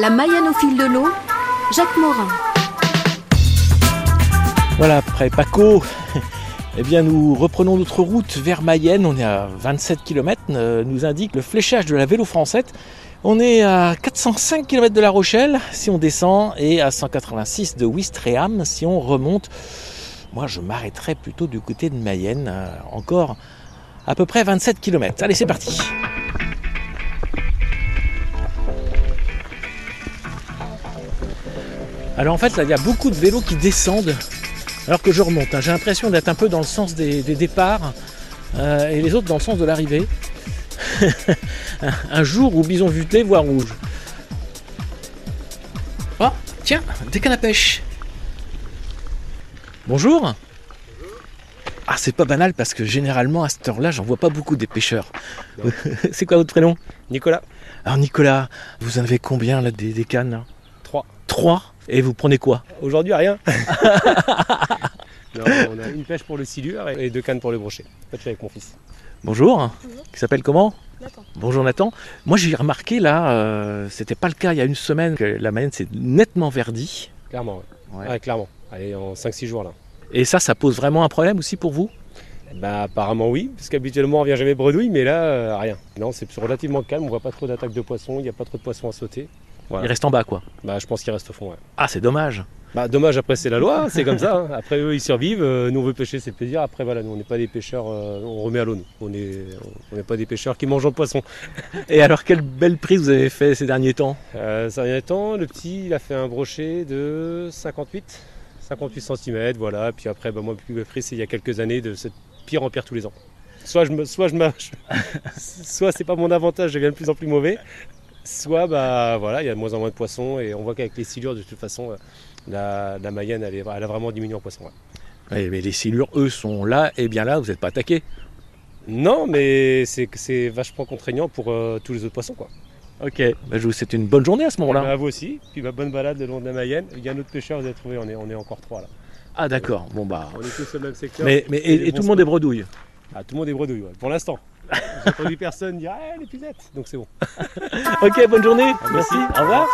La Mayenne au fil de l'eau, Jacques Morin. Voilà, après Paco, eh bien nous reprenons notre route vers Mayenne. On est à 27 km, euh, nous indique le fléchage de la vélo française. On est à 405 km de La Rochelle si on descend et à 186 de Ouistreham si on remonte. Moi je m'arrêterai plutôt du côté de Mayenne, euh, encore à peu près 27 km. Allez c'est parti Alors en fait là il y a beaucoup de vélos qui descendent alors que je remonte. hein. J'ai l'impression d'être un peu dans le sens des, des départs euh, et les autres dans le sens de l'arrivée. un, jour où bison vuté voit rouge. Oh, tiens, des cannes à pêche. Bonjour. Ah, c'est pas banal parce que généralement à cette heure-là, j'en vois pas beaucoup des pêcheurs. c'est quoi votre prénom? Nicolas Alors Nicolas, vous en avez combien là des, des cannes là? 3. Trois? Et vous prenez quoi Aujourd'hui, rien. Non, on a une pêche pour le silure et deux cannes pour le brochet. Pas de avec mon fils. Bonjour. Qui s'appelle comment Nathan. Bonjour Nathan. Moi j'ai remarqué là, euh, c'était pas le cas il y a une semaine, que la Mayenne s'est nettement verdie. Clairement, ouais. Ouais. Ouais, clairement. Allez, en 5-6 jours là. Et ça, ça pose vraiment un problème aussi pour vous Bah apparemment oui, parce qu'habituellement on vient jamais bredouille, mais là, euh, rien. Non, c'est relativement calme, on voit pas trop d'attaques de poissons, il n'y a pas trop de poissons à sauter. Voilà. Il reste en bas quoi. Bah je pense qu'il reste au fond, ouais. Ah c'est dommage. Bah dommage, après c'est la loi, c'est comme ça. hein. Après eux ils survivent, euh, nous on veut pêcher, c'est plaisir. Après voilà, nous on n'est pas des pêcheurs, euh, on remet à l'eau nous. On est- on n'est pas des pêcheurs qui mangent le poisson. Et alors quelle belle prise vous avez fait ces derniers temps? Euh, ces derniers temps, le petit, il a fait un brochet de 58, 58 cm, voilà. Puis après, bah, moi, le plus belle prise, c'est il y a quelques années, de cette pire en pire tous les ans. Soit je me, soit je soit c'est pas mon avantage, je deviens de plus en plus mauvais. Soit bah voilà, il y a de moins en moins de poissons et on voit qu'avec les silures, de toute façon, euh, la, la Mayenne, elle, est- elle a vraiment diminué en poissons. ouais. Ouais, Mais les silures, eux, sont là et bien là, vous n'êtes pas attaqués. Non, mais c'est c'est vachement contraignant pour euh, tous les autres poissons, quoi. Ok. Bah, je vous souhaite une bonne journée à ce moment-là. Bah, à vous aussi. Puis bah, bonne balade le long de la Mayenne. Il y a un autre pêcheur, vous avez trouvé, on est, on est encore trois là. Ah d'accord. Bon bah. On est tous sur le même secteur. Mais, mais et, tout le monde est bredouille. Ah, tout le monde est bredouille, ouais, pour l'instant. J'ai entendu personne dire Ah, les puzettes, donc c'est bon. Ok, bonne journée. merci. Au revoir.